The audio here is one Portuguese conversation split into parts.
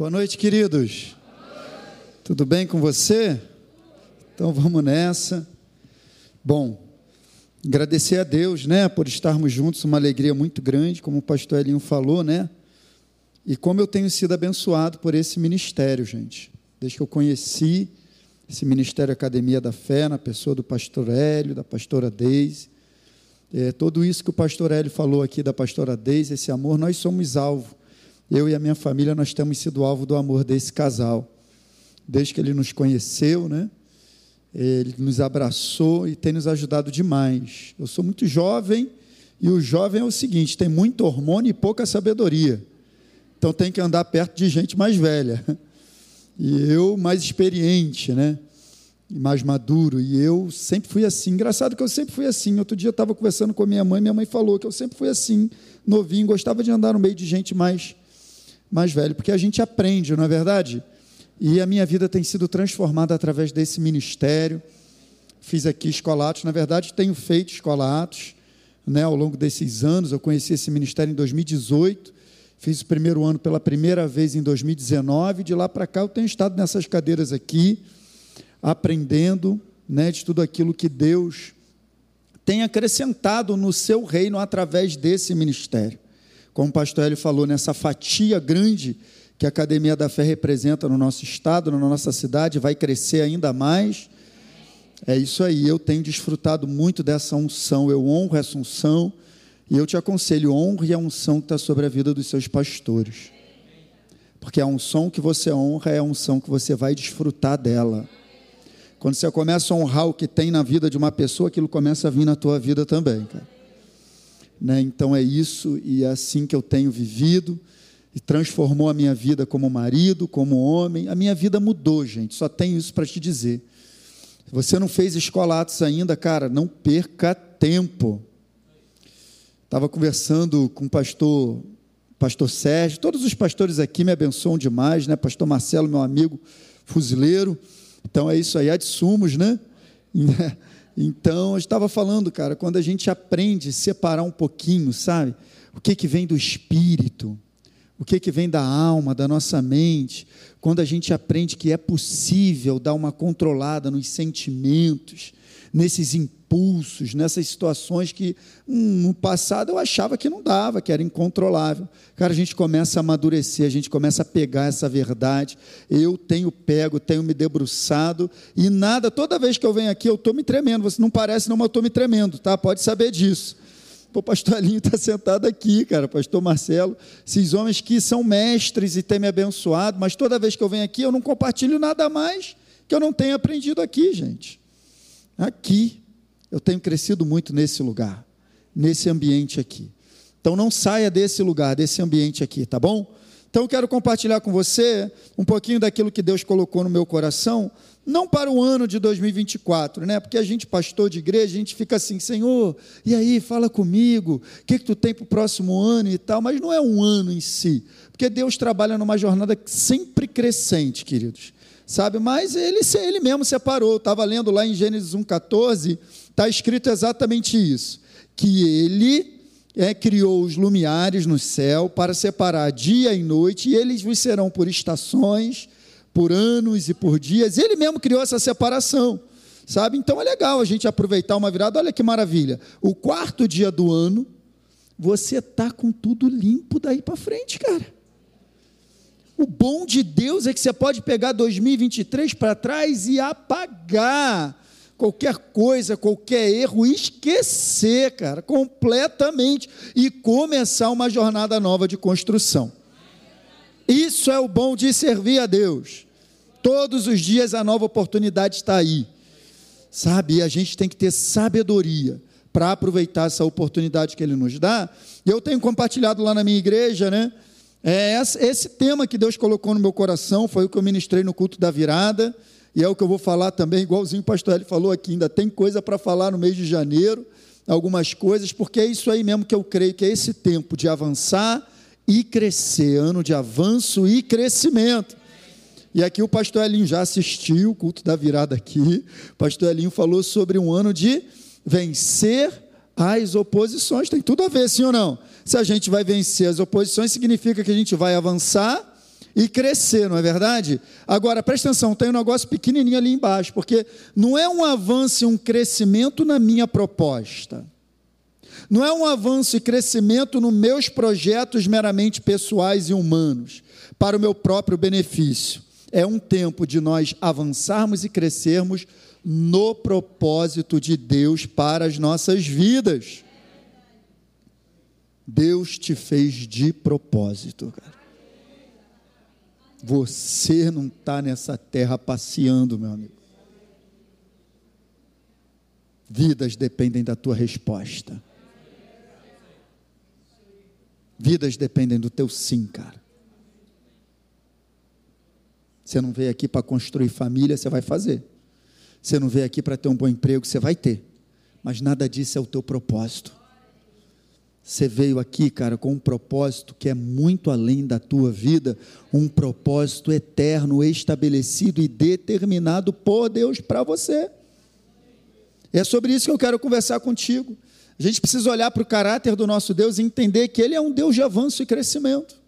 Boa noite, queridos. Tudo bem com você? Então vamos nessa. Bom, agradecer a Deus, né, por estarmos juntos, uma alegria muito grande, como o pastor Elinho falou, né? E como eu tenho sido abençoado por esse ministério, gente. Desde que eu conheci esse Ministério Academia da Fé, na pessoa do pastor Hélio, da pastora Deise. É, tudo isso que o pastor Hélio falou aqui da pastora Deise, esse amor, nós somos alvo. Eu e a minha família, nós temos sido alvo do amor desse casal. Desde que ele nos conheceu, né? Ele nos abraçou e tem nos ajudado demais. Eu sou muito jovem e o jovem é o seguinte: tem muito hormônio e pouca sabedoria. Então tem que andar perto de gente mais velha. E eu mais experiente, né? mais maduro. E eu sempre fui assim. Engraçado que eu sempre fui assim. Outro dia eu estava conversando com a minha mãe, minha mãe falou que eu sempre fui assim, novinho, gostava de andar no meio de gente mais, mais velha, porque a gente aprende, não é verdade? E a minha vida tem sido transformada através desse ministério. Fiz aqui escolatos, na verdade, tenho feito escolatos né, ao longo desses anos. Eu conheci esse ministério em 2018 Fiz o primeiro ano pela primeira vez em 2019. De lá para cá, eu tenho estado nessas cadeiras aqui, aprendendo né, de tudo aquilo que Deus tem acrescentado no seu reino através desse ministério. Como o pastor Hélio falou, nessa fatia grande que a Academia da Fé representa no nosso estado, na nossa cidade, vai crescer ainda mais. É isso aí, eu tenho desfrutado muito dessa unção, eu honro essa unção e eu te aconselho, honre a unção que está sobre a vida dos seus pastores. Porque a unção que você honra é a unção que você vai desfrutar dela. Quando você começa a honrar o que tem na vida de uma pessoa, aquilo começa a vir na tua vida também, cara. Né? Então é isso, e é assim que eu tenho vivido, e transformou a minha vida como marido, como homem. A minha vida mudou, gente, só tenho isso para te dizer. Se você não fez escolatos ainda, cara, não perca tempo. Estava conversando com o pastor, pastor Sérgio, todos os pastores aqui me abençoam demais, né? Pastor Marcelo, meu amigo fuzileiro. Então é isso aí, há de sumos, né? Então, eu estava falando, cara, quando a gente aprende a separar um pouquinho, sabe? O que, que vem do espírito, o que, que vem da alma, da nossa mente, quando a gente aprende que é possível dar uma controlada nos sentimentos, nesses impulsos, nessas situações que hum, no passado eu achava que não dava, que era incontrolável. Cara, a gente começa a amadurecer, a gente começa a pegar essa verdade. Eu tenho pego, tenho me debruçado e nada, toda vez que eu venho aqui eu estou me tremendo. Você não parece, não, mas eu estou me tremendo, tá? Pode saber disso. O pastor Alinho está sentado aqui, cara, pastor Marcelo, esses homens que são mestres e têm me abençoado, mas toda vez que eu venho aqui eu não compartilho nada mais que eu não tenha aprendido aqui, gente. Aqui, eu tenho crescido muito nesse lugar, nesse ambiente aqui. Então não saia desse lugar, desse ambiente aqui, tá bom? Então eu quero compartilhar com você um pouquinho daquilo que Deus colocou no meu coração, não para o ano de 2024, né? Porque a gente, pastor de igreja, a gente fica assim, Senhor, e aí, fala comigo, o que, que tu tem para o próximo ano e tal, mas não é um ano em si, porque Deus trabalha numa jornada sempre crescente, queridos sabe? Mas ele, ele mesmo separou. Estava lendo lá em Gênesis 1,14, está escrito exatamente isso: que ele é, criou os lumiares no céu para separar dia e noite, e eles vos serão por estações, por anos e por dias. Ele mesmo criou essa separação. Sabe? Então é legal a gente aproveitar uma virada. Olha que maravilha. O quarto dia do ano, você tá com tudo limpo daí para frente, cara. O bom de Deus é que você pode pegar 2023 para trás e apagar qualquer coisa, qualquer erro, esquecer, cara, completamente e começar uma jornada nova de construção. Isso é o bom de servir a Deus. Todos os dias a nova oportunidade está aí. Sabe? E a gente tem que ter sabedoria para aproveitar essa oportunidade que ele nos dá. Eu tenho compartilhado lá na minha igreja, né? É esse tema que Deus colocou no meu coração foi o que eu ministrei no culto da virada, e é o que eu vou falar também, igualzinho o pastor Eli falou aqui, ainda tem coisa para falar no mês de janeiro, algumas coisas, porque é isso aí mesmo que eu creio que é esse tempo de avançar e crescer, ano de avanço e crescimento. E aqui o pastor Elinho já assistiu o culto da virada aqui. O pastor Elinho falou sobre um ano de vencer as oposições. Tem tudo a ver, sim ou não? Se a gente vai vencer as oposições, significa que a gente vai avançar e crescer, não é verdade? Agora, presta atenção, tem um negócio pequenininho ali embaixo, porque não é um avanço e um crescimento na minha proposta. Não é um avanço e crescimento nos meus projetos meramente pessoais e humanos, para o meu próprio benefício. É um tempo de nós avançarmos e crescermos no propósito de Deus para as nossas vidas. Deus te fez de propósito, cara. Você não está nessa terra passeando, meu amigo. Vidas dependem da tua resposta. Vidas dependem do teu sim, cara. Você não veio aqui para construir família, você vai fazer. Você não veio aqui para ter um bom emprego, você vai ter. Mas nada disso é o teu propósito. Você veio aqui, cara, com um propósito que é muito além da tua vida, um propósito eterno, estabelecido e determinado por Deus para você. E é sobre isso que eu quero conversar contigo. A gente precisa olhar para o caráter do nosso Deus e entender que Ele é um Deus de avanço e crescimento.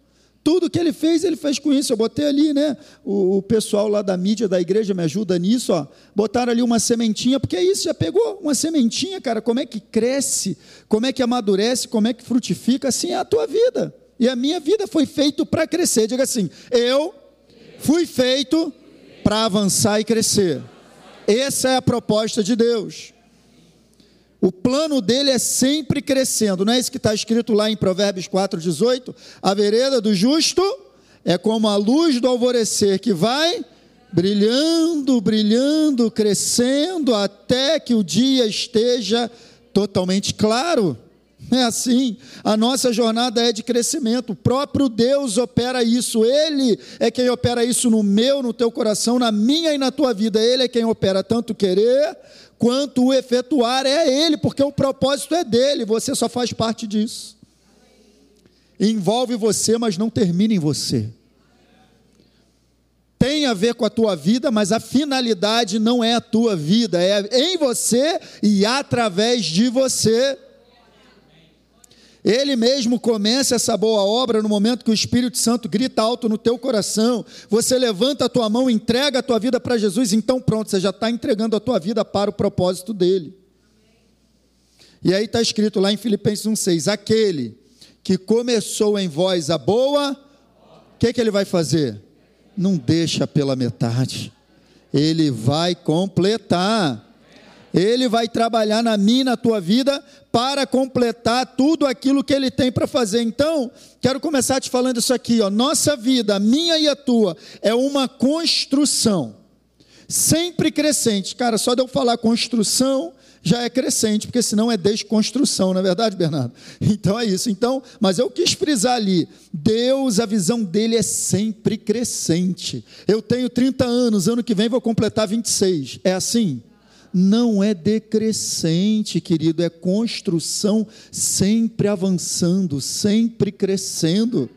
Tudo que ele fez, ele fez com isso. Eu botei ali, né? O, o, pessoal lá da mídia da igreja me ajuda nisso, ó. Botaram ali uma sementinha, porque é isso, já pegou uma sementinha, cara. Como é que cresce, como é que amadurece, como é que frutifica, assim é a tua vida. E a minha vida foi feito para crescer. Diga assim: eu fui feito para avançar e crescer. Essa é a proposta de Deus. O plano dele é sempre crescendo, não é isso que está escrito lá em Provérbios 4,18? A vereda do justo é como a luz do alvorecer que vai brilhando, brilhando, crescendo até que o dia esteja totalmente claro. É assim, a nossa jornada é de crescimento, o próprio Deus opera isso, Ele é quem opera isso no meu, no teu coração, na minha e na tua vida, Ele é quem opera tanto querer quanto o efetuar é Ele, porque o propósito é dele, você só faz parte disso. Envolve você, mas não termina em você. Tem a ver com a tua vida, mas a finalidade não é a tua vida, é em você e através de você. Ele mesmo começa essa boa obra no momento que o Espírito Santo grita alto no teu coração. Você levanta a tua mão, entrega a tua vida para Jesus, então pronto, você já está entregando a tua vida para o propósito dele. E aí está escrito lá em Filipenses 1,6: aquele que começou em vós a boa, o que, que ele vai fazer? Não deixa pela metade, ele vai completar. Ele vai trabalhar na minha, na tua vida, para completar tudo aquilo que Ele tem para fazer. Então, quero começar te falando isso aqui, ó. Nossa vida, a minha e a tua, é uma construção, sempre crescente. Cara, só de eu falar construção, já é crescente, porque senão é desconstrução, não é verdade, Bernardo? Então é isso. Então, mas eu quis frisar ali, Deus, a visão dele é sempre crescente. Eu tenho 30 anos, ano que vem vou completar 26. É assim? Não é decrescente, querido, é construção sempre avançando, sempre crescendo,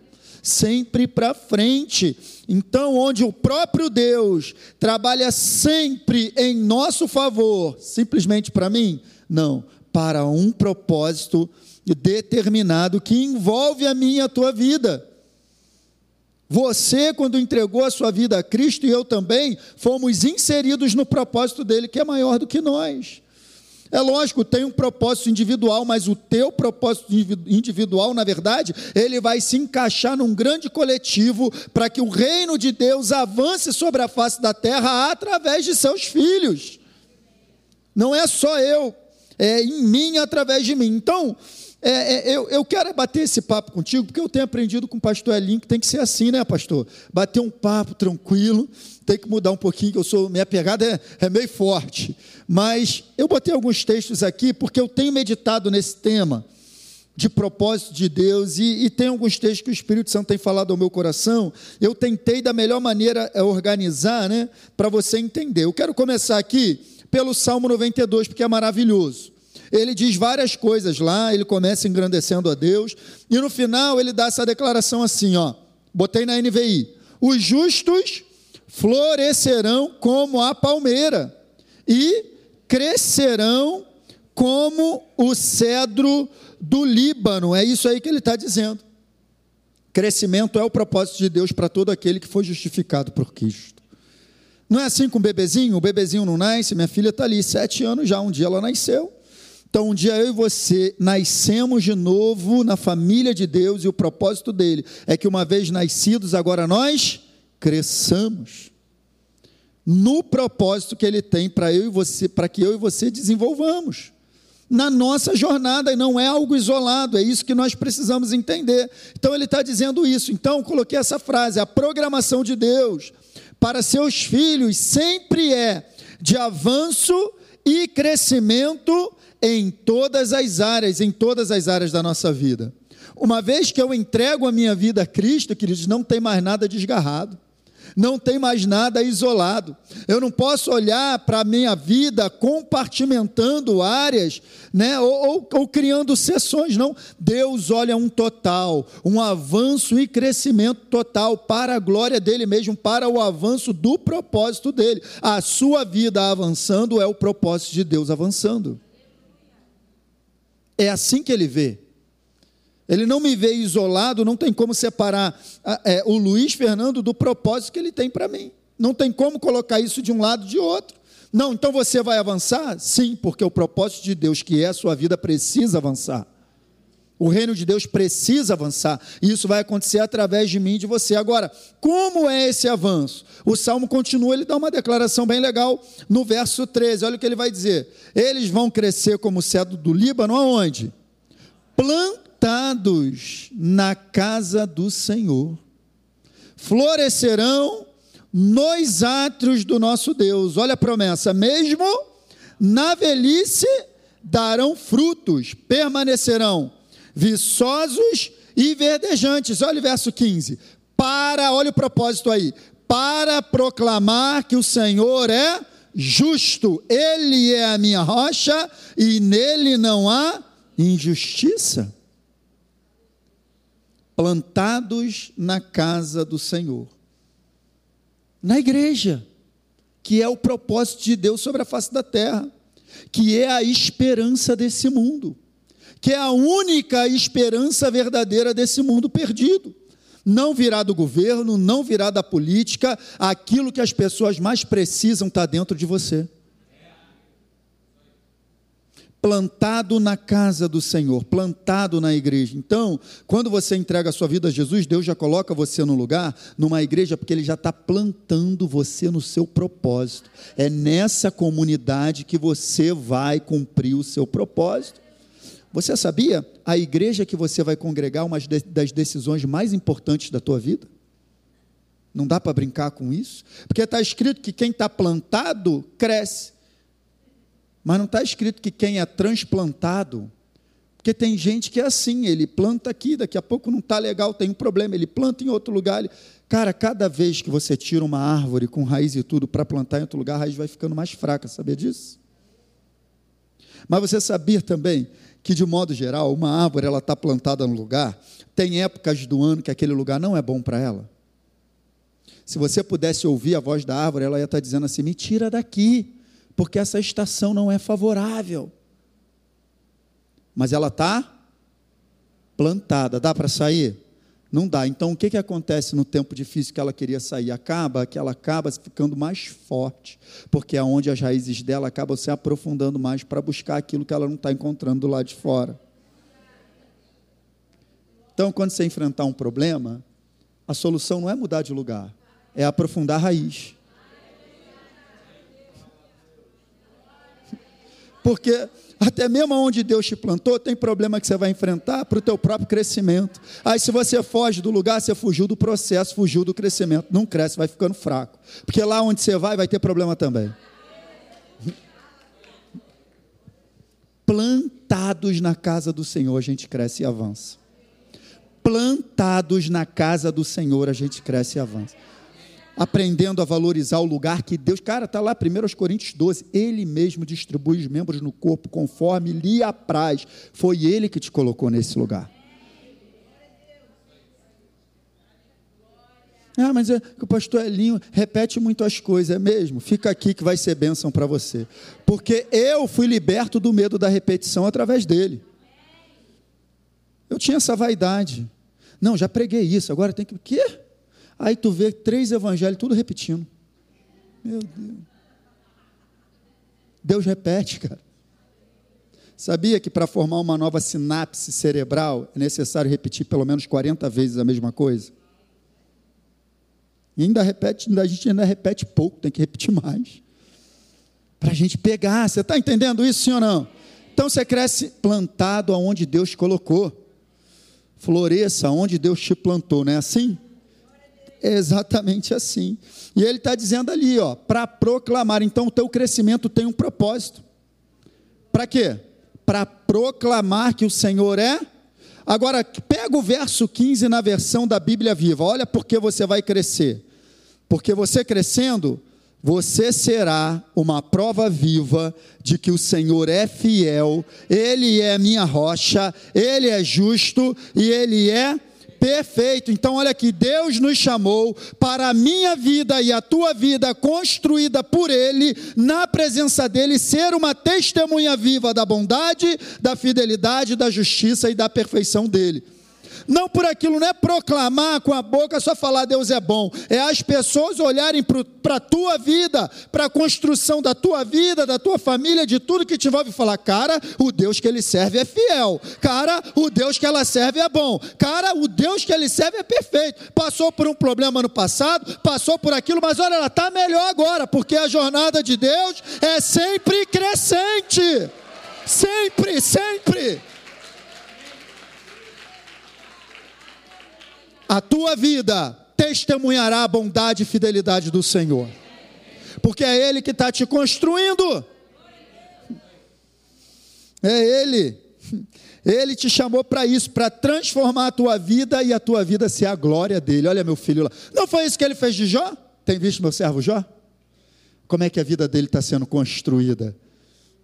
sempre para frente. Então, onde o próprio Deus trabalha sempre em nosso favor, simplesmente para mim? Não, para um propósito determinado que envolve a minha e a tua vida. Você, quando entregou a sua vida a Cristo e eu também, fomos inseridos no propósito dele, que é maior do que nós. É lógico, tem um propósito individual, mas o teu propósito individual, na verdade, ele vai se encaixar num grande coletivo para que o reino de Deus avance sobre a face da terra através de seus filhos. Não é só eu, é em mim através de mim. Então, é, é, eu, eu quero bater esse papo contigo, porque eu tenho aprendido com o pastor Elinho que tem que ser assim, né, pastor? Bater um papo tranquilo, tem que mudar um pouquinho, que eu sou, minha pegada é, é meio forte. Mas eu botei alguns textos aqui, porque eu tenho meditado nesse tema de propósito de Deus, e, e, tem alguns textos que o Espírito Santo tem falado ao meu coração, eu tentei da melhor maneira é, organizar, né, para você entender. Eu quero começar aqui pelo Salmo 92, porque é maravilhoso. Ele diz várias coisas lá, ele começa engrandecendo a Deus, e no final ele dá essa declaração assim, ó. Botei na NVI: Os justos florescerão como a palmeira e crescerão como o cedro do Líbano. É isso aí que ele está dizendo. Crescimento é o propósito de Deus para todo aquele que foi justificado por Cristo. Não é assim com o bebezinho? O bebezinho não nasce, minha filha está ali, sete anos já, um dia ela nasceu. Então, um dia eu e você nascemos de novo na família de Deus e o propósito dele é que, uma vez nascidos, agora nós cresçamos no propósito que ele tem para eu e você, para que eu e você desenvolvamos na nossa jornada e não é algo isolado, é isso que nós precisamos entender. Então ele está dizendo isso. Então coloquei essa frase: a programação de Deus para seus filhos sempre é de avanço e crescimento em todas as áreas, em todas as áreas da nossa vida. Uma vez que eu entrego a minha vida a Cristo, queridos, não tem mais nada desgarrado não tem mais nada isolado. Eu não posso olhar para a minha vida compartimentando áreas, né, ou, ou, ou criando sessões, não. Deus olha um total, um avanço e crescimento total para a glória dele mesmo, para o avanço do propósito dele. A sua vida avançando é o propósito de Deus avançando. É assim que ele vê. Ele não me vê isolado, não tem como separar é, o Luiz Fernando do propósito que ele tem para mim. Não tem como colocar isso de um lado de outro. Não, então você vai avançar? Sim, porque o propósito de Deus, que é a sua vida, precisa avançar. O reino de Deus precisa avançar. E isso vai acontecer através de mim e de você. Agora, como é esse avanço? O salmo continua, ele dá uma declaração bem legal no verso 13. Olha o que ele vai dizer: Eles vão crescer como o cedro do Líbano, aonde? Plantados plantados na casa do Senhor, florescerão nos átrios do nosso Deus. Olha a promessa: mesmo na velhice darão frutos, permanecerão viçosos e verdejantes. Olha o verso 15. Para, olha o propósito aí, para proclamar que o Senhor é justo, Ele é a minha rocha e nele não há injustiça plantados na casa do Senhor. Na igreja, que é o propósito de Deus sobre a face da terra, que é a esperança desse mundo, que é a única esperança verdadeira desse mundo perdido. Não virá do governo, não virá da política, aquilo que as pessoas mais precisam está dentro de você plantado na casa do Senhor, plantado na igreja. Então, quando você entrega a sua vida a Jesus, Deus já coloca você no lugar, numa igreja, porque Ele já está plantando você no seu propósito. É nessa comunidade que você vai cumprir o seu propósito. Você sabia? A igreja que você vai congregar uma das decisões mais importantes da tua vida? Não dá para brincar com isso? Porque está escrito que quem está plantado cresce. Mas não está escrito que quem é transplantado, porque tem gente que é assim, ele planta aqui, daqui a pouco não está legal, tem um problema, ele planta em outro lugar. Ele... Cara, cada vez que você tira uma árvore com raiz e tudo para plantar em outro lugar, a raiz vai ficando mais fraca, sabia disso? Mas você sabia também que, de modo geral, uma árvore ela está plantada no lugar, tem épocas do ano que aquele lugar não é bom para ela. Se você pudesse ouvir a voz da árvore, ela ia estar tá dizendo assim: me tira daqui porque essa estação não é favorável. Mas ela está plantada. Dá para sair? Não dá. Então o que, que acontece no tempo difícil que ela queria sair? Acaba que ela acaba ficando mais forte, porque é onde as raízes dela acabam se aprofundando mais para buscar aquilo que ela não está encontrando do lado de fora. Então, quando você enfrentar um problema, a solução não é mudar de lugar, é aprofundar a raiz. Porque até mesmo onde Deus te plantou, tem problema que você vai enfrentar para o teu próprio crescimento. Aí se você foge do lugar, você fugiu do processo, fugiu do crescimento, não cresce, vai ficando fraco. Porque lá onde você vai, vai ter problema também. Plantados na casa do Senhor, a gente cresce e avança. Plantados na casa do Senhor, a gente cresce e avança aprendendo a valorizar o lugar que Deus. Cara, está lá, 1 Coríntios 12. Ele mesmo distribui os membros no corpo conforme lhe apraz. Foi ele que te colocou nesse lugar. Ah, mas é, o pastor Elinho repete muito as coisas, é mesmo? Fica aqui que vai ser bênção para você. Porque eu fui liberto do medo da repetição através dele. Eu tinha essa vaidade. Não, já preguei isso, agora tem que. O quê? Aí tu vê três evangelhos tudo repetindo. Meu Deus. Deus repete, cara. Sabia que para formar uma nova sinapse cerebral é necessário repetir pelo menos 40 vezes a mesma coisa? E ainda repete, a gente ainda repete pouco, tem que repetir mais. Para a gente pegar. Você está entendendo isso, sim ou não? Então você cresce plantado aonde Deus colocou. Floresça onde Deus te plantou, não é assim? Exatamente assim. E ele está dizendo ali, ó, para proclamar. Então o teu crescimento tem um propósito. Para quê? para proclamar que o Senhor é. Agora, pega o verso 15 na versão da Bíblia Viva. Olha porque você vai crescer. Porque você crescendo, você será uma prova viva de que o Senhor é fiel, Ele é minha rocha, Ele é justo e Ele é Perfeito. Então, olha aqui, Deus nos chamou para a minha vida e a tua vida construída por Ele, na presença dEle, ser uma testemunha viva da bondade, da fidelidade, da justiça e da perfeição dEle. Não por aquilo, não é proclamar com a boca, só falar Deus é bom. É as pessoas olharem para a tua vida, para a construção da tua vida, da tua família, de tudo que te envolve e falar, cara, o Deus que ele serve é fiel. Cara, o Deus que ela serve é bom. Cara, o Deus que ele serve é perfeito. Passou por um problema no passado, passou por aquilo, mas olha, ela está melhor agora, porque a jornada de Deus é sempre crescente. Sempre, sempre. A tua vida testemunhará a bondade e fidelidade do Senhor, porque é Ele que está te construindo, é Ele, Ele te chamou para isso, para transformar a tua vida e a tua vida ser a glória dele. Olha, meu filho lá, não foi isso que ele fez de Jó? Tem visto meu servo Jó? Como é que a vida dele está sendo construída?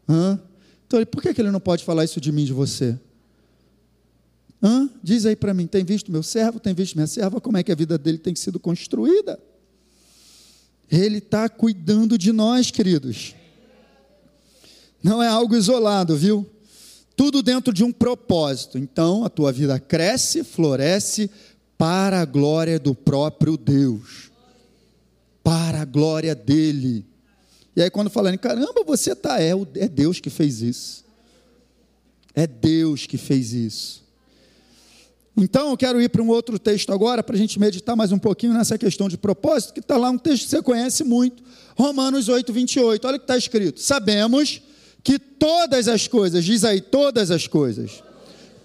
Hã? Então, por que ele não pode falar isso de mim, de você? Hã? Diz aí para mim, tem visto meu servo, tem visto minha serva, como é que a vida dele tem sido construída? Ele está cuidando de nós, queridos. Não é algo isolado, viu? Tudo dentro de um propósito. Então, a tua vida cresce, floresce para a glória do próprio Deus. Para a glória dele. E aí, quando falarem, caramba, você está, é, é Deus que fez isso. É Deus que fez isso. Então, eu quero ir para um outro texto agora, para a gente meditar mais um pouquinho nessa questão de propósito, que está lá um texto que você conhece muito, Romanos 8, 28. Olha o que está escrito: Sabemos que todas as coisas, diz aí, todas as coisas,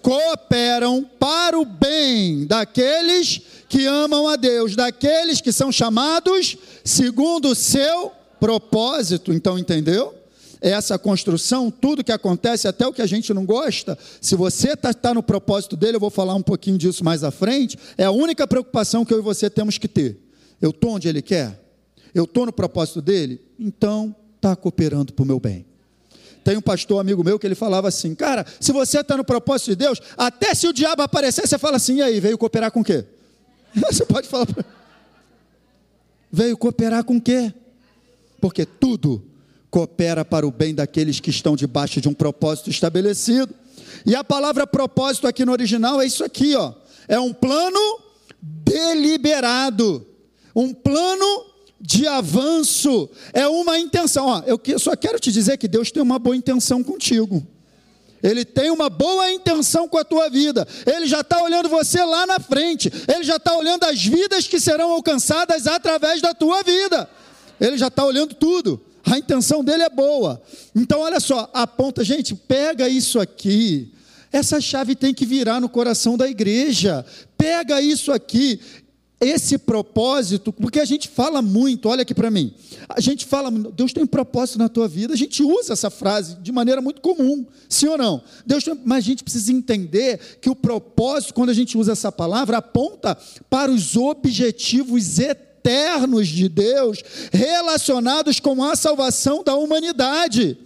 cooperam para o bem daqueles que amam a Deus, daqueles que são chamados segundo o seu propósito. Então, entendeu? Essa construção, tudo que acontece, até o que a gente não gosta, se você está tá no propósito dele, eu vou falar um pouquinho disso mais à frente, é a única preocupação que eu e você temos que ter. Eu estou onde ele quer? Eu estou no propósito dele? Então, está cooperando para o meu bem. Tem um pastor amigo meu que ele falava assim, cara, se você está no propósito de Deus, até se o diabo aparecer, você fala assim, e aí, veio cooperar com o quê? Você pode falar para Veio cooperar com o quê? Porque tudo coopera para o bem daqueles que estão debaixo de um propósito estabelecido. E a palavra propósito aqui no original é isso aqui, ó. É um plano deliberado, um plano de avanço, é uma intenção. Ó, eu só quero te dizer que Deus tem uma boa intenção contigo. Ele tem uma boa intenção com a tua vida. Ele já está olhando você lá na frente. Ele já está olhando as vidas que serão alcançadas através da tua vida. Ele já está olhando tudo a intenção dele é boa. Então, olha só, aponta, gente, pega isso aqui. Essa chave tem que virar no coração da igreja. Pega isso aqui, esse propósito, porque a gente fala muito, olha aqui para mim. A gente fala, Deus tem um propósito na tua vida. A gente usa essa frase de maneira muito comum, sim ou não? Deus tem, mas a gente precisa entender que o propósito, quando a gente usa essa palavra, aponta para os objetivos eternos eternos de Deus relacionados com a salvação da humanidade.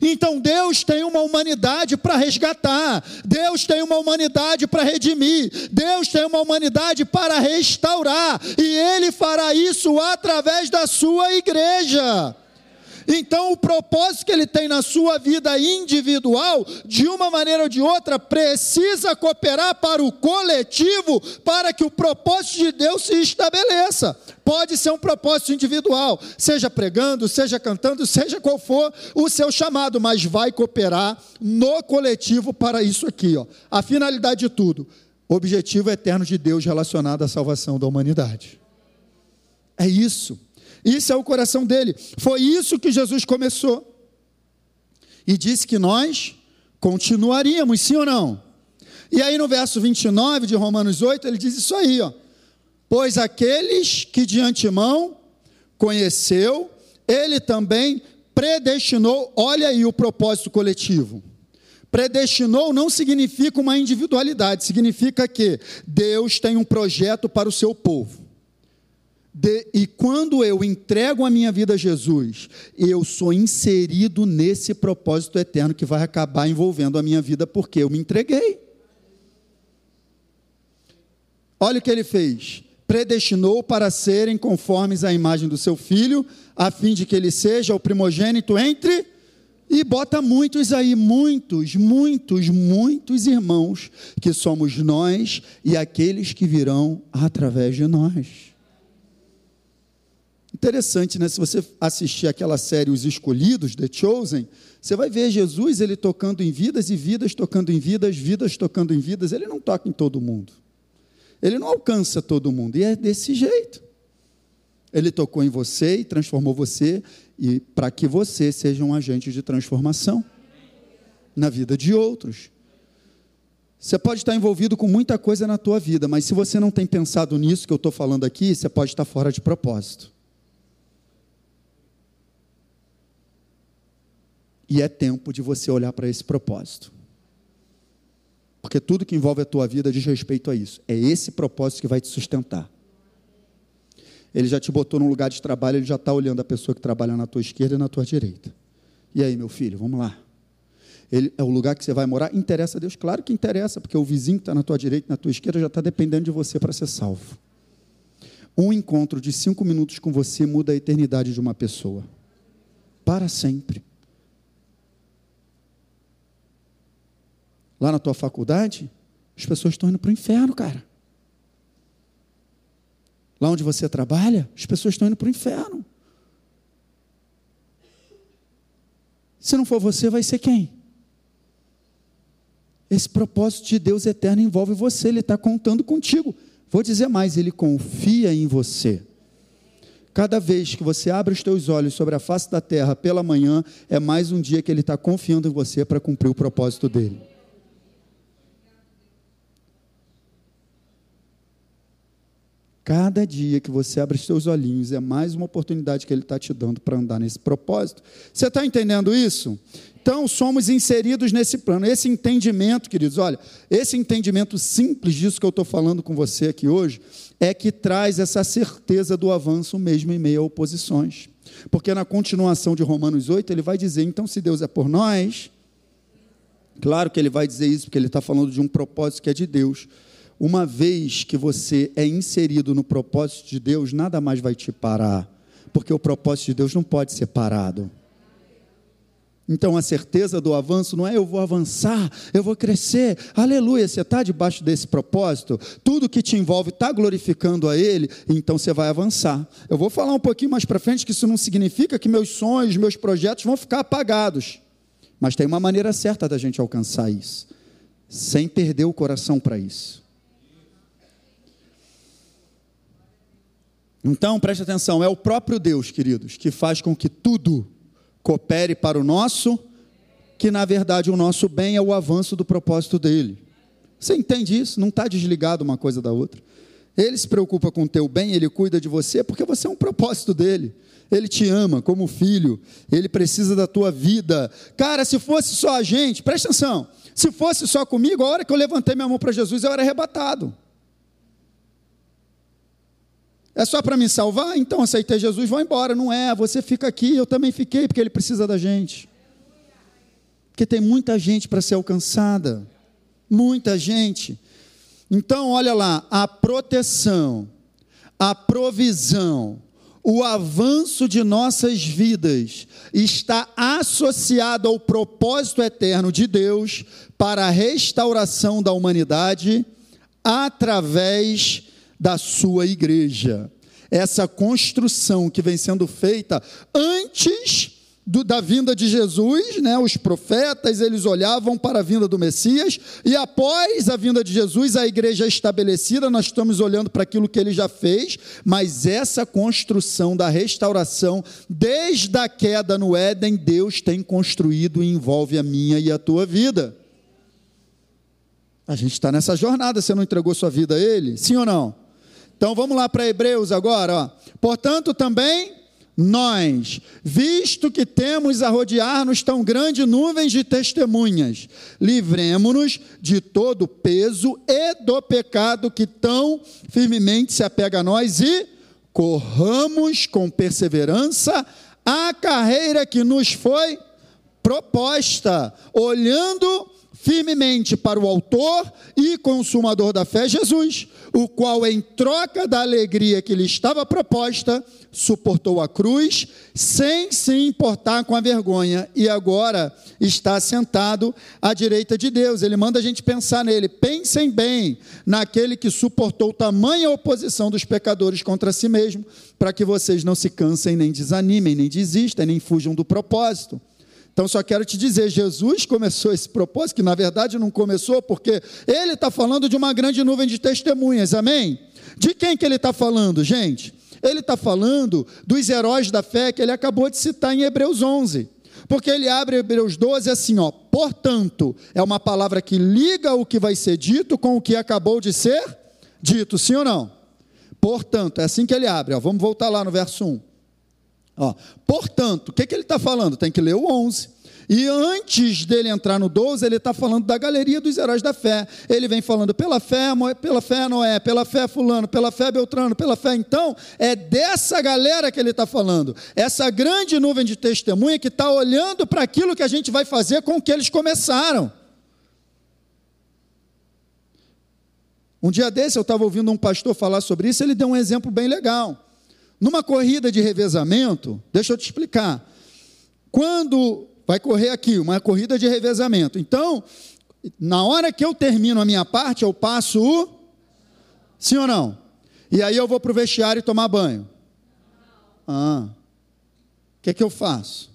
Então Deus tem uma humanidade para resgatar, Deus tem uma humanidade para redimir, Deus tem uma humanidade para restaurar, e Ele fará isso através da sua igreja. Então, o propósito que ele tem na sua vida individual, de uma maneira ou de outra, precisa cooperar para o coletivo, para que o propósito de Deus se estabeleça. Pode ser um propósito individual, seja pregando, seja cantando, seja qual for o seu chamado, mas vai cooperar no coletivo para isso aqui. Ó. A finalidade de tudo, objetivo eterno de Deus relacionado à salvação da humanidade. É isso. Isso é o coração dele. Foi isso que Jesus começou. E disse que nós continuaríamos, sim ou não? E aí no verso 29 de Romanos 8, ele diz isso aí, ó. Pois aqueles que de antemão conheceu, ele também predestinou, olha aí o propósito coletivo. Predestinou não significa uma individualidade, significa que Deus tem um projeto para o seu povo. De, e quando eu entrego a minha vida a Jesus, eu sou inserido nesse propósito eterno que vai acabar envolvendo a minha vida, porque eu me entreguei. Olha o que ele fez: predestinou para serem conformes à imagem do seu filho, a fim de que ele seja o primogênito entre. E bota muitos aí, muitos, muitos, muitos irmãos, que somos nós e aqueles que virão através de nós. Interessante, né? Se você assistir aquela série Os Escolhidos, The Chosen, você vai ver Jesus ele tocando em vidas e vidas tocando em vidas, vidas tocando em vidas. Ele não toca em todo mundo. Ele não alcança todo mundo. E é desse jeito. Ele tocou em você e transformou você e para que você seja um agente de transformação na vida de outros. Você pode estar envolvido com muita coisa na tua vida, mas se você não tem pensado nisso que eu estou falando aqui, você pode estar fora de propósito. E é tempo de você olhar para esse propósito. Porque tudo que envolve a tua vida diz respeito a isso. É esse propósito que vai te sustentar. Ele já te botou num lugar de trabalho, ele já está olhando a pessoa que trabalha na tua esquerda e na tua direita. E aí, meu filho, vamos lá. Ele, é o lugar que você vai morar? Interessa a Deus? Claro que interessa, porque o vizinho que está na tua direita e na tua esquerda já está dependendo de você para ser salvo. Um encontro de cinco minutos com você muda a eternidade de uma pessoa. Para sempre. Lá na tua faculdade, as pessoas estão indo para o inferno, cara. Lá onde você trabalha, as pessoas estão indo para o inferno. Se não for você, vai ser quem? Esse propósito de Deus eterno envolve você, Ele está contando contigo. Vou dizer mais, Ele confia em você. Cada vez que você abre os teus olhos sobre a face da terra pela manhã, é mais um dia que Ele está confiando em você para cumprir o propósito dele. Cada dia que você abre os seus olhinhos é mais uma oportunidade que Ele está te dando para andar nesse propósito. Você está entendendo isso? Então, somos inseridos nesse plano. Esse entendimento, queridos, olha, esse entendimento simples disso que eu estou falando com você aqui hoje, é que traz essa certeza do avanço mesmo em meio a oposições. Porque na continuação de Romanos 8, ele vai dizer: então, se Deus é por nós, claro que ele vai dizer isso, porque ele está falando de um propósito que é de Deus uma vez que você é inserido no propósito de Deus, nada mais vai te parar, porque o propósito de Deus não pode ser parado. Então a certeza do avanço não é eu vou avançar, eu vou crescer, aleluia. Você está debaixo desse propósito, tudo que te envolve está glorificando a Ele, então você vai avançar. Eu vou falar um pouquinho mais para frente que isso não significa que meus sonhos, meus projetos vão ficar apagados, mas tem uma maneira certa da gente alcançar isso, sem perder o coração para isso. Então, preste atenção, é o próprio Deus, queridos, que faz com que tudo coopere para o nosso, que na verdade o nosso bem é o avanço do propósito dele. Você entende isso? Não está desligado uma coisa da outra. Ele se preocupa com o teu bem, ele cuida de você, porque você é um propósito dele. Ele te ama como filho, ele precisa da tua vida. Cara, se fosse só a gente, presta atenção, se fosse só comigo, a hora que eu levantei minha mão para Jesus, eu era arrebatado. É só para me salvar? Então aceitei Jesus, vou embora. Não é, você fica aqui, eu também fiquei, porque ele precisa da gente. Porque tem muita gente para ser alcançada. Muita gente. Então, olha lá, a proteção, a provisão, o avanço de nossas vidas está associado ao propósito eterno de Deus para a restauração da humanidade através da sua igreja. Essa construção que vem sendo feita antes do, da vinda de Jesus, né, os profetas, eles olhavam para a vinda do Messias, e após a vinda de Jesus, a igreja é estabelecida, nós estamos olhando para aquilo que ele já fez, mas essa construção da restauração, desde a queda no Éden, Deus tem construído e envolve a minha e a tua vida. A gente está nessa jornada, você não entregou sua vida a Ele? Sim ou não? Então vamos lá para Hebreus agora. Ó. Portanto, também nós, visto que temos a rodear-nos tão grande nuvem de testemunhas, livremos-nos de todo o peso e do pecado que tão firmemente se apega a nós e corramos com perseverança a carreira que nos foi proposta, olhando firmemente para o Autor e Consumador da fé, Jesus, o qual, em troca da alegria que lhe estava proposta, suportou a cruz, sem se importar com a vergonha, e agora está sentado à direita de Deus. Ele manda a gente pensar nele. Pensem bem naquele que suportou tamanha oposição dos pecadores contra si mesmo, para que vocês não se cansem, nem desanimem, nem desistam, nem fujam do propósito. Então, só quero te dizer: Jesus começou esse propósito, que na verdade não começou, porque ele está falando de uma grande nuvem de testemunhas, amém? De quem que ele está falando, gente? Ele está falando dos heróis da fé que ele acabou de citar em Hebreus 11. Porque ele abre Hebreus 12 assim, ó, portanto, é uma palavra que liga o que vai ser dito com o que acabou de ser dito, sim ou não? Portanto, é assim que ele abre, ó, vamos voltar lá no verso 1. Ó, portanto, o que, que ele está falando? Tem que ler o 11. E antes dele entrar no 12, ele está falando da galeria dos heróis da fé. Ele vem falando pela fé, pela fé Noé, pela fé Fulano, pela fé Beltrano, pela fé. Então, é dessa galera que ele está falando. Essa grande nuvem de testemunha que está olhando para aquilo que a gente vai fazer com o que eles começaram. Um dia desse eu estava ouvindo um pastor falar sobre isso, ele deu um exemplo bem legal. Numa corrida de revezamento, deixa eu te explicar. Quando vai correr aqui, uma corrida de revezamento. Então, na hora que eu termino a minha parte, eu passo o. Sim ou não? E aí eu vou para o vestiário tomar banho. Ah. O que é que eu faço?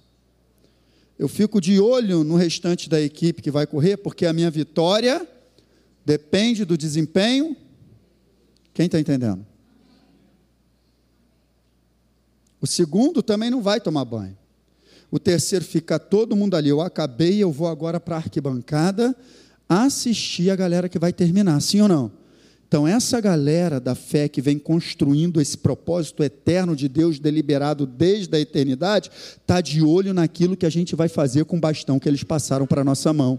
Eu fico de olho no restante da equipe que vai correr, porque a minha vitória depende do desempenho. Quem está entendendo? O segundo também não vai tomar banho. O terceiro fica todo mundo ali. Eu acabei, eu vou agora para a arquibancada assistir a galera que vai terminar, sim ou não? Então, essa galera da fé que vem construindo esse propósito eterno de Deus deliberado desde a eternidade, está de olho naquilo que a gente vai fazer com o bastão que eles passaram para a nossa mão.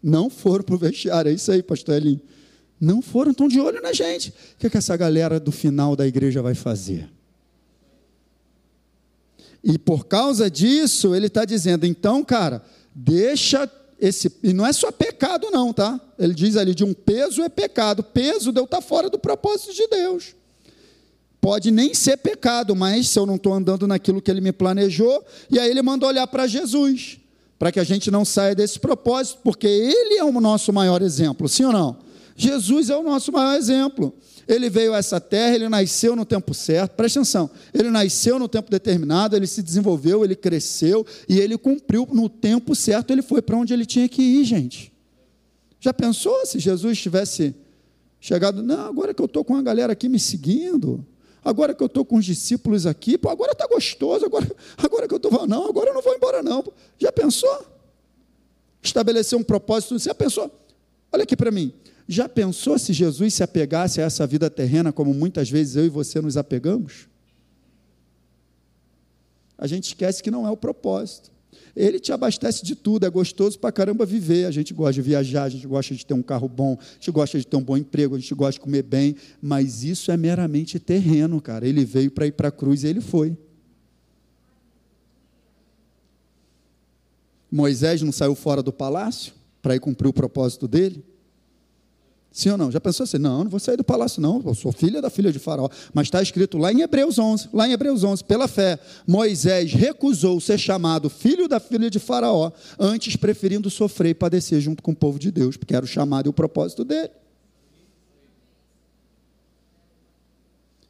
Não foram para o vestiário, é isso aí, pastor Elinho. Não foram, estão de olho na gente. O que, é que essa galera do final da igreja vai fazer? E por causa disso, ele está dizendo: então, cara, deixa esse. E não é só pecado, não, tá? Ele diz ali: de um peso é pecado. Peso deu estar tá fora do propósito de Deus. Pode nem ser pecado, mas se eu não estou andando naquilo que ele me planejou, e aí ele manda olhar para Jesus, para que a gente não saia desse propósito, porque ele é o nosso maior exemplo, sim ou não? Jesus é o nosso maior exemplo. Ele veio a essa terra, ele nasceu no tempo certo, presta atenção, ele nasceu no tempo determinado, ele se desenvolveu, ele cresceu e ele cumpriu no tempo certo, ele foi para onde ele tinha que ir, gente. Já pensou se Jesus tivesse chegado, não, agora que eu estou com a galera aqui me seguindo, agora que eu estou com os discípulos aqui, pô, agora está gostoso, agora, agora que eu estou, não, agora eu não vou embora não. Já pensou? Estabelecer um propósito, já pensou? Olha aqui para mim, já pensou se Jesus se apegasse a essa vida terrena, como muitas vezes eu e você nos apegamos? A gente esquece que não é o propósito. Ele te abastece de tudo, é gostoso para caramba viver. A gente gosta de viajar, a gente gosta de ter um carro bom, a gente gosta de ter um bom emprego, a gente gosta de comer bem, mas isso é meramente terreno, cara. Ele veio para ir para a cruz e ele foi. Moisés não saiu fora do palácio para ir cumprir o propósito dele? Sim ou não? Já pensou assim? Não, não vou sair do palácio, não. Eu sou filha da filha de Faraó. Mas está escrito lá em Hebreus 11, lá em Hebreus 11, pela fé, Moisés recusou ser chamado filho da filha de Faraó, antes preferindo sofrer e padecer junto com o povo de Deus, porque era o chamado e o propósito dele.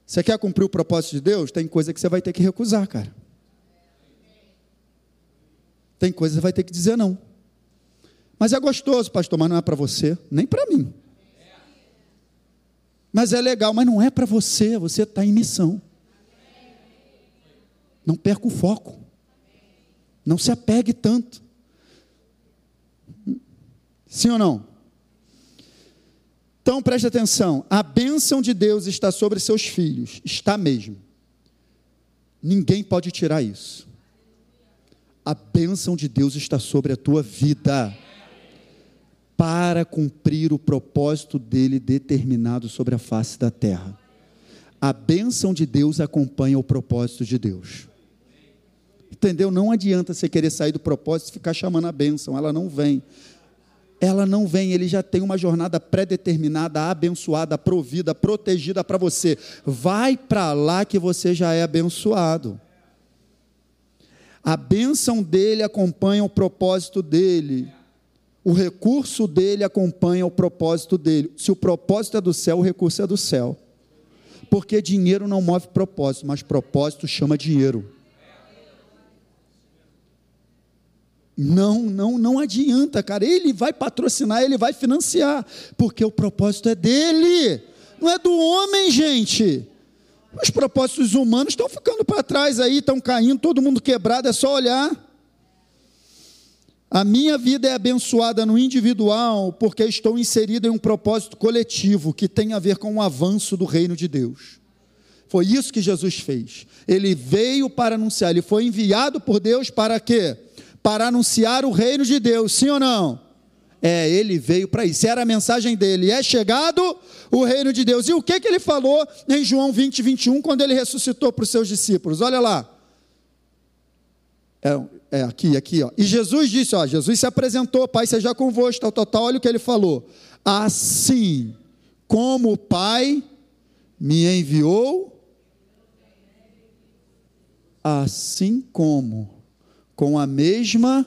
Você quer cumprir o propósito de Deus? Tem coisa que você vai ter que recusar, cara. Tem coisa que você vai ter que dizer não. Mas é gostoso, pastor, mas não é para você, nem para mim. Mas é legal, mas não é para você, você está em missão. Não perca o foco. Não se apegue tanto. Sim ou não? Então preste atenção: a bênção de Deus está sobre seus filhos, está mesmo. Ninguém pode tirar isso. A bênção de Deus está sobre a tua vida para cumprir o propósito dele determinado sobre a face da terra. A bênção de Deus acompanha o propósito de Deus. Entendeu? Não adianta você querer sair do propósito e ficar chamando a bênção, ela não vem. Ela não vem, ele já tem uma jornada pré-determinada, abençoada, provida, protegida para você. Vai para lá que você já é abençoado. A bênção dele acompanha o propósito dele o recurso dele acompanha o propósito dele. Se o propósito é do céu, o recurso é do céu. Porque dinheiro não move propósito, mas propósito chama dinheiro. Não, não, não adianta, cara. Ele vai patrocinar, ele vai financiar, porque o propósito é dele, não é do homem, gente. Os propósitos humanos estão ficando para trás aí, estão caindo, todo mundo quebrado, é só olhar. A minha vida é abençoada no individual porque estou inserido em um propósito coletivo que tem a ver com o avanço do reino de Deus. Foi isso que Jesus fez. Ele veio para anunciar, ele foi enviado por Deus para quê? Para anunciar o reino de Deus, sim ou não? É, ele veio para isso. Era a mensagem dele. É chegado o reino de Deus. E o que, que ele falou em João 20, 21, quando ele ressuscitou para os seus discípulos? Olha lá. É, é, aqui, aqui, ó. E Jesus disse, ó, Jesus se apresentou, Pai seja convosco, tal, tal, tal. Olha o que ele falou. Assim como o Pai me enviou, assim como, com a mesma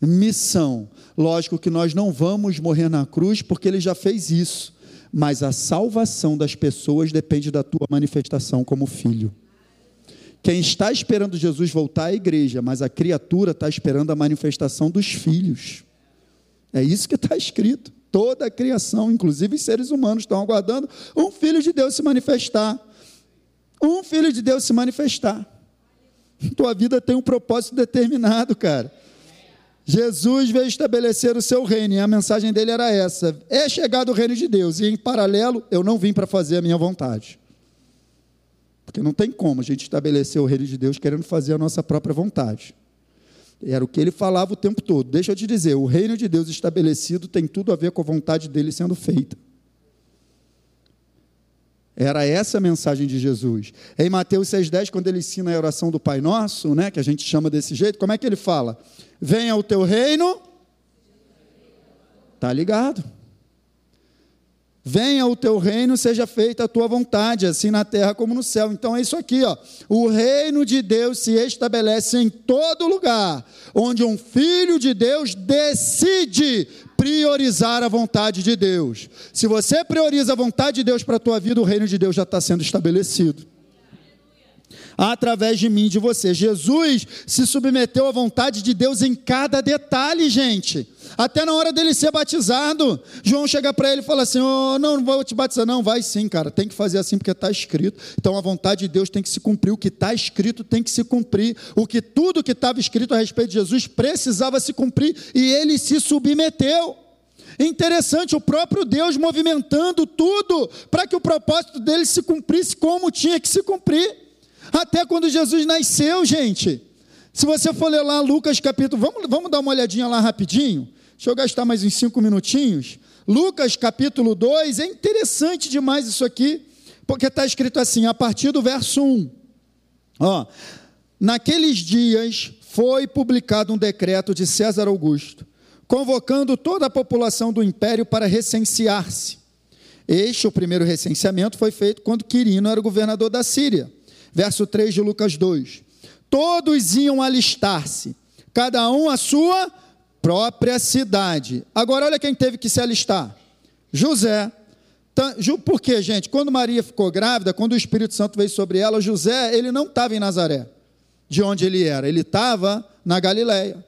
missão. Lógico que nós não vamos morrer na cruz, porque ele já fez isso. Mas a salvação das pessoas depende da tua manifestação como filho. Quem está esperando Jesus voltar é a igreja, mas a criatura está esperando a manifestação dos filhos. É isso que está escrito. Toda a criação, inclusive os seres humanos, estão aguardando um filho de Deus se manifestar. Um filho de Deus se manifestar. Tua vida tem um propósito determinado, cara. Jesus veio estabelecer o seu reino, e a mensagem dele era essa: é chegado o reino de Deus, e em paralelo, eu não vim para fazer a minha vontade. Porque não tem como a gente estabelecer o reino de Deus querendo fazer a nossa própria vontade. Era o que ele falava o tempo todo. Deixa eu te dizer, o reino de Deus estabelecido tem tudo a ver com a vontade dele sendo feita. Era essa a mensagem de Jesus. Em Mateus 6,10, quando ele ensina a oração do Pai Nosso, né, que a gente chama desse jeito, como é que ele fala? Venha o teu reino. Tá ligado? Venha o teu reino, seja feita a tua vontade, assim na terra como no céu. Então é isso aqui, ó. O reino de Deus se estabelece em todo lugar, onde um filho de Deus decide priorizar a vontade de Deus. Se você prioriza a vontade de Deus para a tua vida, o reino de Deus já está sendo estabelecido através de mim de você. Jesus se submeteu à vontade de Deus em cada detalhe, gente. Até na hora dele ser batizado, João chega para ele e fala assim: oh, Não, não vou te batizar, não. Vai sim, cara. Tem que fazer assim porque está escrito. Então a vontade de Deus tem que se cumprir. O que está escrito tem que se cumprir. O que tudo que estava escrito a respeito de Jesus precisava se cumprir e ele se submeteu. Interessante, o próprio Deus movimentando tudo para que o propósito dele se cumprisse como tinha que se cumprir. Até quando Jesus nasceu, gente. Se você for ler lá Lucas capítulo, vamos, vamos dar uma olhadinha lá rapidinho. Deixa eu gastar mais uns cinco minutinhos. Lucas capítulo 2, é interessante demais isso aqui, porque está escrito assim, a partir do verso 1. Ó, naqueles dias foi publicado um decreto de César Augusto, convocando toda a população do império para recensear-se. Este, o primeiro recenseamento, foi feito quando Quirino era governador da Síria. Verso 3 de Lucas 2. Todos iam alistar-se, cada um a sua própria cidade. Agora, olha quem teve que se alistar: José. Por quê, gente? Quando Maria ficou grávida, quando o Espírito Santo veio sobre ela, José, ele não estava em Nazaré, de onde ele era, ele estava na Galileia.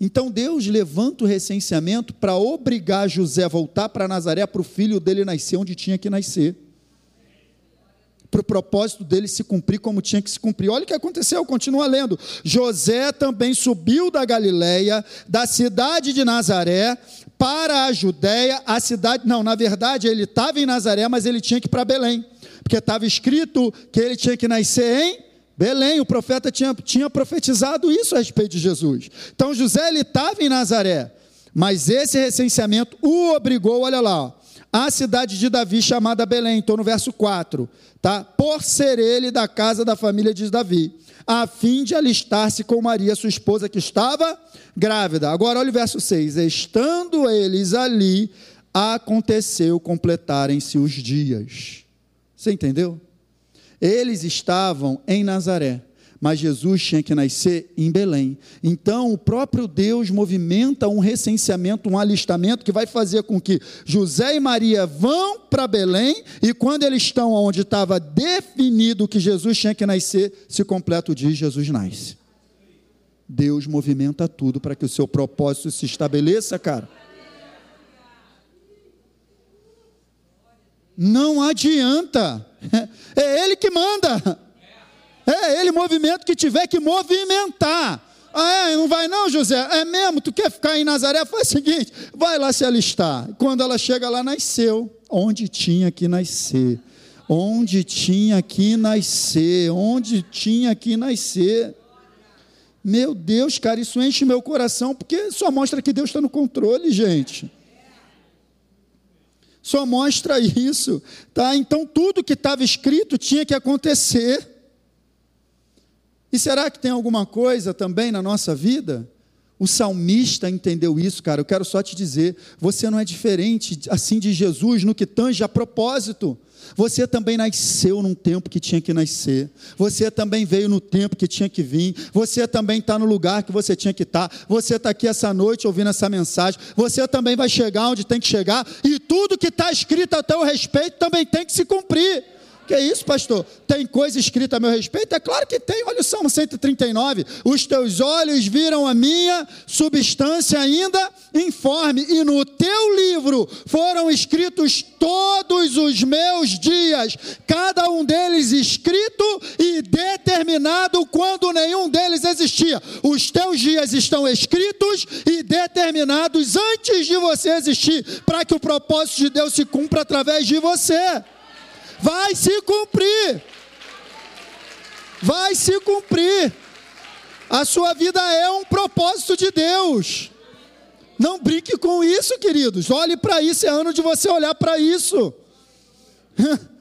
Então Deus levanta o recenseamento para obrigar José a voltar para Nazaré para o filho dele nascer onde tinha que nascer. Para o propósito dele se cumprir como tinha que se cumprir. Olha o que aconteceu, continua lendo. José também subiu da Galileia, da cidade de Nazaré, para a Judéia, a cidade. Não, na verdade, ele estava em Nazaré, mas ele tinha que ir para Belém. Porque estava escrito que ele tinha que nascer em Belém, o profeta tinha, tinha profetizado isso a respeito de Jesus. Então José ele estava em Nazaré, mas esse recenseamento o obrigou, olha lá, a cidade de Davi chamada Belém, estou no verso 4, tá? Por ser ele da casa da família de Davi, a fim de alistar-se com Maria, sua esposa, que estava grávida. Agora olha o verso 6: estando eles ali, aconteceu completarem-se os dias. Você entendeu? Eles estavam em Nazaré, mas Jesus tinha que nascer em Belém. Então, o próprio Deus movimenta um recenseamento, um alistamento que vai fazer com que José e Maria vão para Belém e quando eles estão onde estava definido que Jesus tinha que nascer, se completa o dia Jesus nasce. Deus movimenta tudo para que o seu propósito se estabeleça, cara. Não adianta. É ele que manda. É ele movimento que tiver que movimentar. Ah, é? Não vai não, José? É mesmo? Tu quer ficar em Nazaré? Faz o seguinte, vai lá se alistar. Quando ela chega lá, nasceu. Onde tinha que nascer. Onde tinha que nascer. Onde tinha que nascer. Meu Deus, cara, isso enche meu coração, porque só mostra que Deus está no controle, gente só mostra isso, tá? Então tudo que estava escrito tinha que acontecer. E será que tem alguma coisa também na nossa vida? O salmista entendeu isso, cara. Eu quero só te dizer, você não é diferente assim de Jesus no que tange a propósito. Você também nasceu num tempo que tinha que nascer. Você também veio no tempo que tinha que vir. Você também está no lugar que você tinha que estar. Tá. Você está aqui essa noite ouvindo essa mensagem. Você também vai chegar onde tem que chegar. E tudo que está escrito a teu respeito também tem que se cumprir. Que isso, pastor? Tem coisa escrita a meu respeito? É claro que tem. Olha o Salmo 139. Os teus olhos viram a minha substância ainda informe, e no teu livro foram escritos todos os meus dias, cada um deles escrito e determinado quando nenhum deles existia. Os teus dias estão escritos e determinados antes de você existir, para que o propósito de Deus se cumpra através de você vai se cumprir. Vai se cumprir. A sua vida é um propósito de Deus. Não brinque com isso, queridos. Olhe para isso, é ano de você olhar para isso.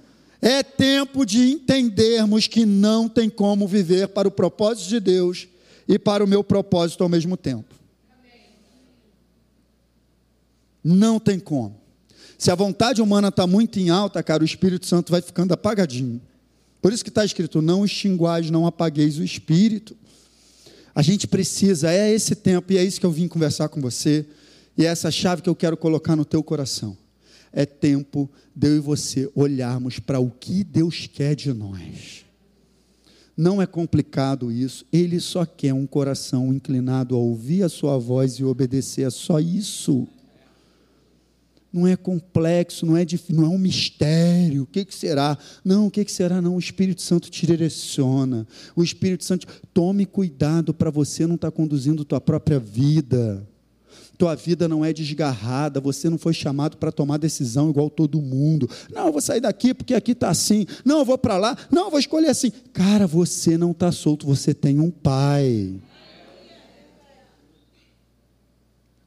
É tempo de entendermos que não tem como viver para o propósito de Deus e para o meu propósito ao mesmo tempo. Não tem como. Se a vontade humana está muito em alta, cara, o Espírito Santo vai ficando apagadinho. Por isso que está escrito: não extinguais, não apagueis o Espírito. A gente precisa, é esse tempo, e é isso que eu vim conversar com você, e é essa chave que eu quero colocar no teu coração. É tempo de eu e você olharmos para o que Deus quer de nós. Não é complicado isso, Ele só quer um coração inclinado a ouvir a Sua voz e obedecer, é só isso não é complexo, não é, não é um mistério. O que, que será? Não, o que, que será? Não, o Espírito Santo te direciona. O Espírito Santo, tome cuidado para você não estar tá conduzindo tua própria vida. Tua vida não é desgarrada, você não foi chamado para tomar decisão igual todo mundo. Não, eu vou sair daqui porque aqui está assim. Não, eu vou para lá. Não, eu vou escolher assim. Cara, você não está solto, você tem um pai.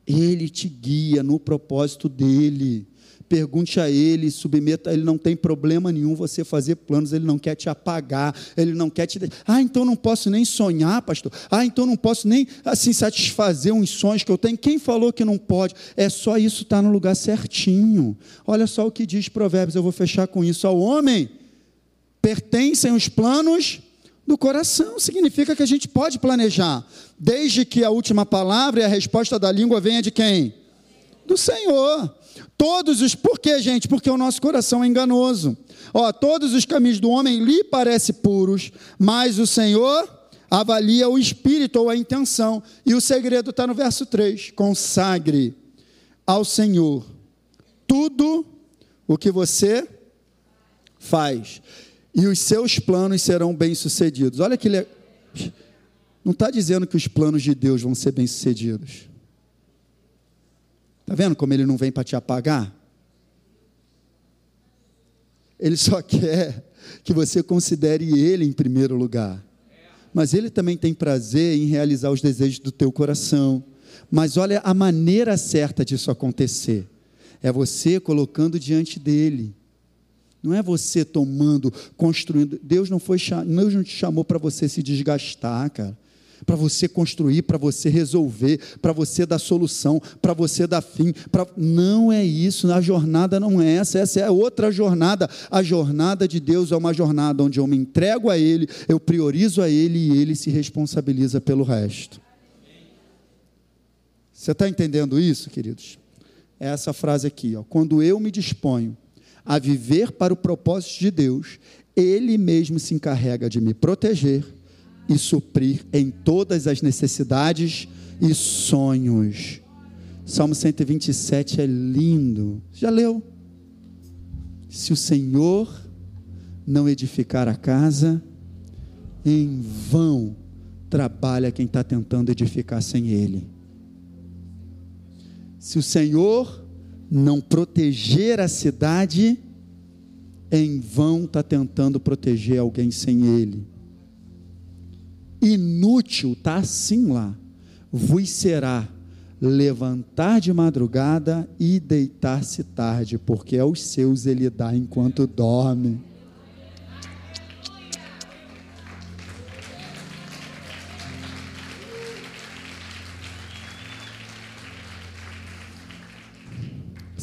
Ele te guia no propósito dele. pergunte a Ele, submeta, Ele não tem problema nenhum você fazer planos, Ele não quer te apagar, Ele não quer te. Ah, então não posso nem sonhar, pastor. Ah, então não posso nem assim satisfazer uns sonhos que eu tenho. Quem falou que não pode? É só isso estar tá no lugar certinho. Olha só o que diz Provérbios, eu vou fechar com isso. Ao homem pertencem os planos do coração. Significa que a gente pode planejar, desde que a última palavra e a resposta da língua venha de quem? Do Senhor. Todos os. Por quê, gente? Porque o nosso coração é enganoso. Ó, todos os caminhos do homem lhe parecem puros, mas o Senhor avalia o espírito ou a intenção. E o segredo está no verso 3: consagre ao Senhor tudo o que você faz e os seus planos serão bem-sucedidos. Olha que le... não está dizendo que os planos de Deus vão ser bem-sucedidos. Está vendo como ele não vem para te apagar? Ele só quer que você considere ele em primeiro lugar. Mas ele também tem prazer em realizar os desejos do teu coração. Mas olha a maneira certa disso acontecer. É você colocando diante dele não é você tomando, construindo. Deus não foi, Deus não te chamou para você se desgastar, cara. Para você construir, para você resolver, para você dar solução, para você dar fim. Pra... Não é isso, a jornada não é essa, essa é outra jornada. A jornada de Deus é uma jornada onde eu me entrego a Ele, eu priorizo a Ele e Ele se responsabiliza pelo resto. Você está entendendo isso, queridos? É essa frase aqui, ó. Quando eu me disponho a viver para o propósito de Deus, Ele mesmo se encarrega de me proteger e suprir em todas as necessidades e sonhos. Salmo 127 é lindo. Já leu? Se o Senhor não edificar a casa, em vão trabalha quem está tentando edificar sem Ele. Se o Senhor não proteger a cidade, em vão está tentando proteger alguém sem ele. Inútil, está assim lá. Vos será levantar de madrugada e deitar-se tarde, porque aos seus ele dá enquanto dorme.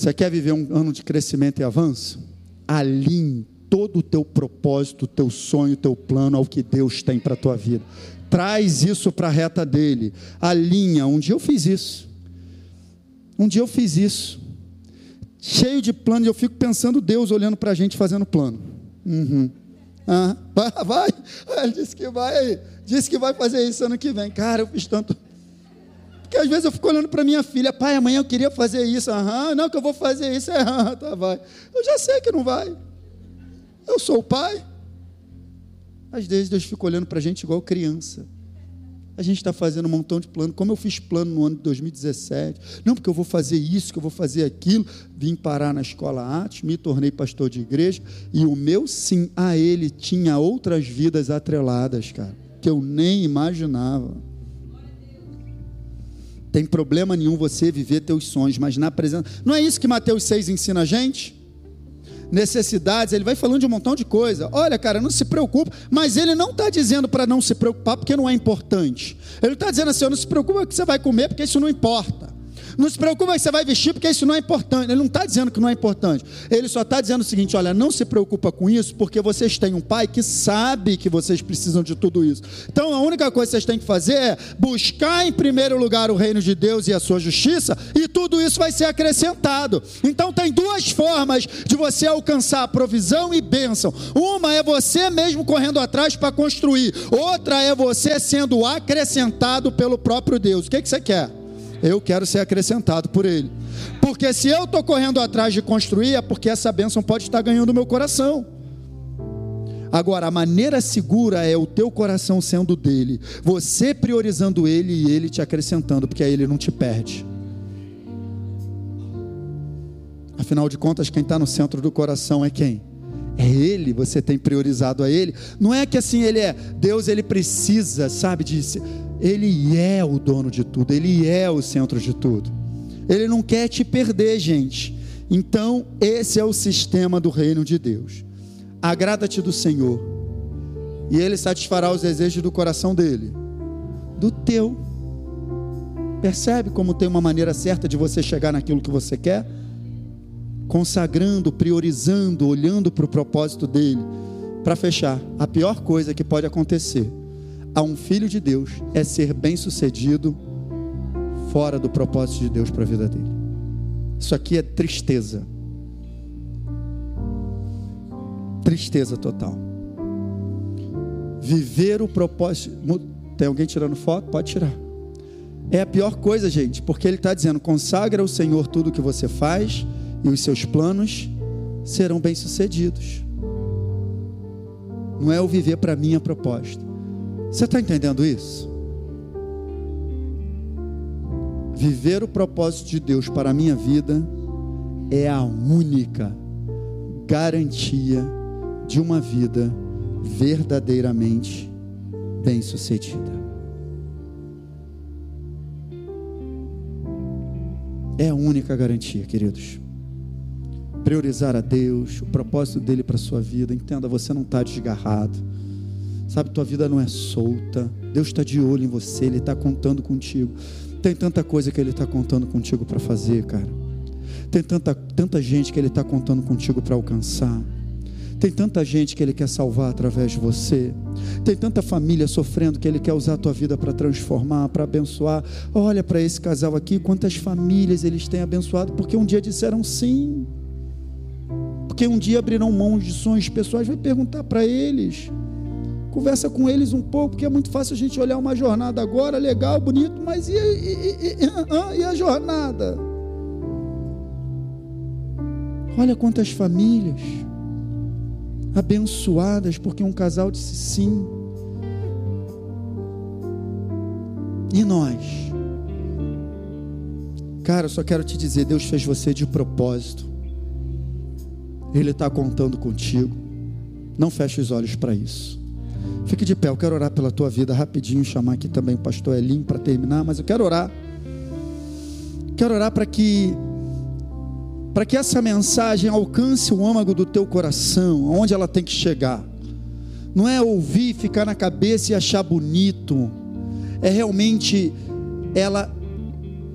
Você quer viver um ano de crescimento e avanço? Alinhe todo o teu propósito, teu sonho, teu plano ao que Deus tem para a tua vida. Traz isso para a reta dele. Alinha. Um dia eu fiz isso. Um dia eu fiz isso. Cheio de planos, eu fico pensando Deus olhando para a gente fazendo plano. Uhum. Ah, vai, vai. Ele disse que vai, disse que vai fazer isso ano que vem. Cara, eu fiz tanto. Porque às vezes eu fico olhando para minha filha, pai, amanhã eu queria fazer isso, aham, não que eu vou fazer isso, é, aham, tá, vai. Eu já sei que não vai. Eu sou o pai. Às vezes Deus fica olhando para a gente igual criança. A gente está fazendo um montão de plano, como eu fiz plano no ano de 2017. Não, porque eu vou fazer isso, que eu vou fazer aquilo. Vim parar na escola Atos, me tornei pastor de igreja, e o meu sim a ele tinha outras vidas atreladas, cara, que eu nem imaginava. Tem problema nenhum você viver teus sonhos, mas na presença. Não é isso que Mateus 6 ensina a gente? Necessidades, ele vai falando de um montão de coisa. Olha, cara, não se preocupa, mas ele não está dizendo para não se preocupar porque não é importante. Ele está dizendo assim: não se preocupa que você vai comer porque isso não importa. Não se preocupe que você vai vestir, porque isso não é importante. Ele não está dizendo que não é importante. Ele só está dizendo o seguinte: olha, não se preocupa com isso, porque vocês têm um pai que sabe que vocês precisam de tudo isso. Então a única coisa que vocês têm que fazer é buscar em primeiro lugar o reino de Deus e a sua justiça, e tudo isso vai ser acrescentado. Então tem duas formas de você alcançar provisão e bênção. Uma é você mesmo correndo atrás para construir, outra é você sendo acrescentado pelo próprio Deus. O que, que você quer? Eu quero ser acrescentado por Ele. Porque se eu estou correndo atrás de construir, é porque essa bênção pode estar ganhando o meu coração. Agora, a maneira segura é o teu coração sendo dele, você priorizando ele e ele te acrescentando, porque aí ele não te perde. Afinal de contas, quem está no centro do coração é quem? É Ele, você tem priorizado a Ele. Não é que assim Ele é, Deus ele precisa, sabe, de ele é o dono de tudo, Ele é o centro de tudo. Ele não quer te perder, gente. Então, esse é o sistema do reino de Deus. Agrada-te do Senhor, e Ele satisfará os desejos do coração dele, do teu. Percebe como tem uma maneira certa de você chegar naquilo que você quer? Consagrando, priorizando, olhando para o propósito dele. Para fechar, a pior coisa que pode acontecer a um filho de Deus é ser bem-sucedido fora do propósito de Deus para a vida dele. Isso aqui é tristeza. Tristeza total. Viver o propósito. Tem alguém tirando foto? Pode tirar. É a pior coisa, gente, porque ele está dizendo: consagra ao Senhor tudo o que você faz e os seus planos serão bem-sucedidos. Não é o viver para mim a proposta. Você está entendendo isso? Viver o propósito de Deus para a minha vida é a única garantia de uma vida verdadeiramente bem-sucedida. É a única garantia, queridos. Priorizar a Deus, o propósito dele para a sua vida. Entenda, você não está desgarrado. Sabe, tua vida não é solta. Deus está de olho em você, Ele está contando contigo. Tem tanta coisa que Ele está contando contigo para fazer, cara. Tem tanta, tanta gente que Ele está contando contigo para alcançar. Tem tanta gente que Ele quer salvar através de você. Tem tanta família sofrendo que Ele quer usar a tua vida para transformar, para abençoar. Olha para esse casal aqui, quantas famílias eles têm abençoado, porque um dia disseram sim. Porque um dia abriram mão de sonhos pessoais. Vai perguntar para eles. Conversa com eles um pouco, porque é muito fácil a gente olhar uma jornada agora, legal, bonito, mas e, e, e, e a jornada? Olha quantas famílias abençoadas porque um casal disse sim. E nós? Cara, eu só quero te dizer: Deus fez você de propósito. Ele está contando contigo. Não feche os olhos para isso. Fique de pé, eu quero orar pela tua vida rapidinho, chamar aqui também o pastor Elim para terminar, mas eu quero orar. Quero orar para que para que essa mensagem alcance o âmago do teu coração, aonde ela tem que chegar. Não é ouvir, ficar na cabeça e achar bonito. É realmente ela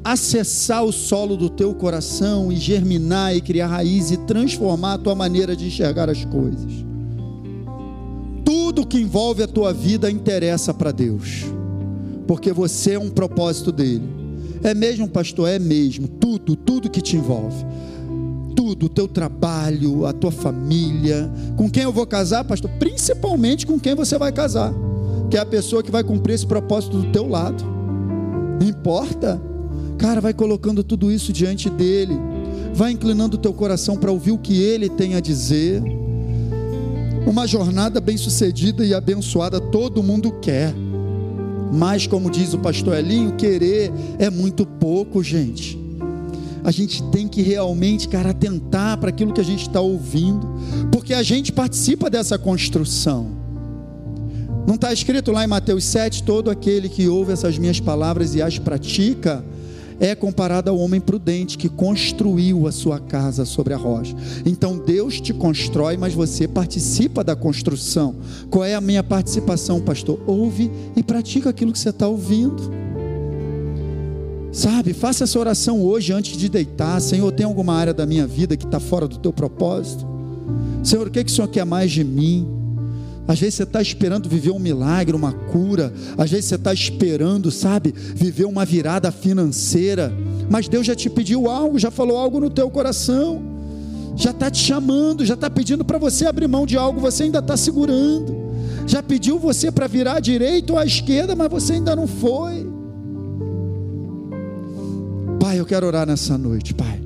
acessar o solo do teu coração e germinar e criar raiz e transformar a tua maneira de enxergar as coisas que envolve a tua vida interessa para Deus, porque você é um propósito dele. É mesmo, pastor? É mesmo. Tudo, tudo que te envolve. Tudo, o teu trabalho, a tua família. Com quem eu vou casar, pastor? Principalmente com quem você vai casar, que é a pessoa que vai cumprir esse propósito do teu lado. Não importa. Cara, vai colocando tudo isso diante dele. Vai inclinando o teu coração para ouvir o que ele tem a dizer uma jornada bem-sucedida e abençoada todo mundo quer. Mas, como diz o pastor Elinho, querer é muito pouco, gente. A gente tem que realmente, cara, atentar para aquilo que a gente está ouvindo, porque a gente participa dessa construção. Não está escrito lá em Mateus 7: todo aquele que ouve essas minhas palavras e as pratica, é comparado ao homem prudente que construiu a sua casa sobre a rocha. Então Deus te constrói, mas você participa da construção. Qual é a minha participação, pastor? Ouve e pratica aquilo que você está ouvindo. Sabe, faça essa oração hoje antes de deitar. Senhor, tem alguma área da minha vida que está fora do teu propósito? Senhor, o que, que o Senhor quer mais de mim? Às vezes você está esperando viver um milagre, uma cura. Às vezes você está esperando, sabe, viver uma virada financeira. Mas Deus já te pediu algo, já falou algo no teu coração. Já está te chamando, já está pedindo para você abrir mão de algo, você ainda está segurando. Já pediu você para virar à direita ou à esquerda, mas você ainda não foi. Pai, eu quero orar nessa noite, Pai.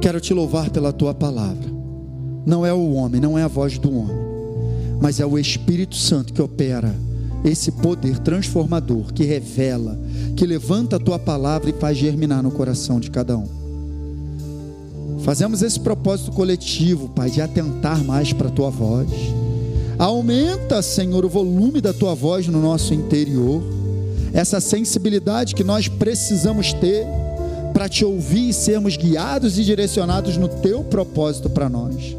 Quero te louvar pela tua palavra. Não é o homem, não é a voz do homem mas é o Espírito Santo que opera esse poder transformador, que revela, que levanta a tua palavra e faz germinar no coração de cada um. Fazemos esse propósito coletivo, Pai, de atentar mais para a tua voz. Aumenta, Senhor, o volume da tua voz no nosso interior, essa sensibilidade que nós precisamos ter para te ouvir e sermos guiados e direcionados no teu propósito para nós.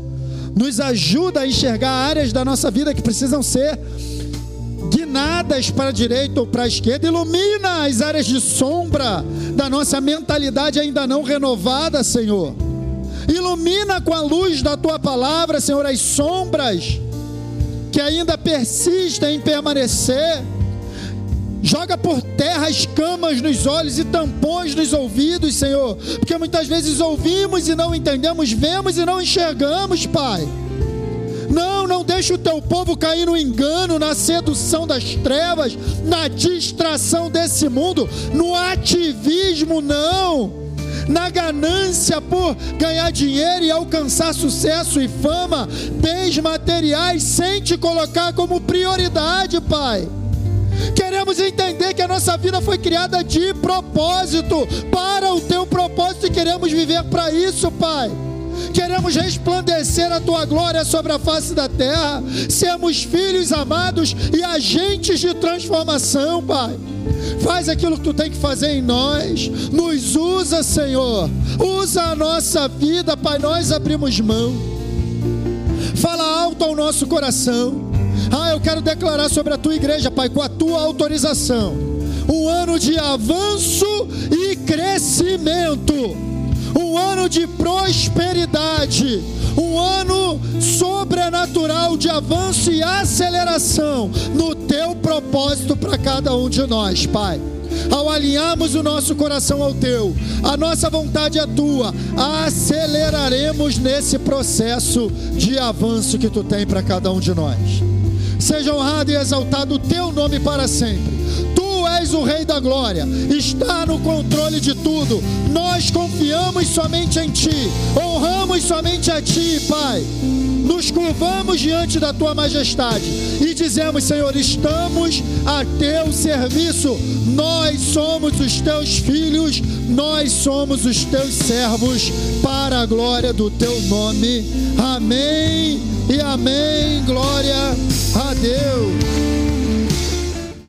Nos ajuda a enxergar áreas da nossa vida que precisam ser guinadas para a direita ou para a esquerda. Ilumina as áreas de sombra da nossa mentalidade ainda não renovada, Senhor. Ilumina com a luz da tua palavra, Senhor, as sombras que ainda persistem em permanecer Joga por terra escamas nos olhos e tampões nos ouvidos, Senhor. Porque muitas vezes ouvimos e não entendemos, vemos e não enxergamos, Pai. Não, não deixa o teu povo cair no engano, na sedução das trevas, na distração desse mundo, no ativismo, não. Na ganância por ganhar dinheiro e alcançar sucesso e fama, bens materiais, sem te colocar como prioridade, Pai. Queremos entender que a nossa vida foi criada de propósito, para o teu propósito, e queremos viver para isso, Pai. Queremos resplandecer a tua glória sobre a face da terra, sermos filhos amados e agentes de transformação, Pai. Faz aquilo que tu tem que fazer em nós, nos usa, Senhor. Usa a nossa vida, Pai. Nós abrimos mão. Fala alto ao nosso coração. Ah, eu quero declarar sobre a tua igreja, Pai, com a tua autorização. Um ano de avanço e crescimento. Um ano de prosperidade. Um ano sobrenatural de avanço e aceleração no teu propósito para cada um de nós, Pai ao alinharmos o nosso coração ao teu, a nossa vontade é tua, aceleraremos nesse processo de avanço que tu tem para cada um de nós. Seja honrado e exaltado o teu nome para sempre. Tu és o Rei da Glória, está no controle de tudo. Nós confiamos somente em Ti, honramos somente a Ti, Pai. Nos curvamos diante da Tua majestade e dizemos: Senhor, estamos a Teu serviço. Nós somos os Teus filhos, nós somos os Teus servos, para a glória do Teu nome. Amém e amém. Glória a Deus.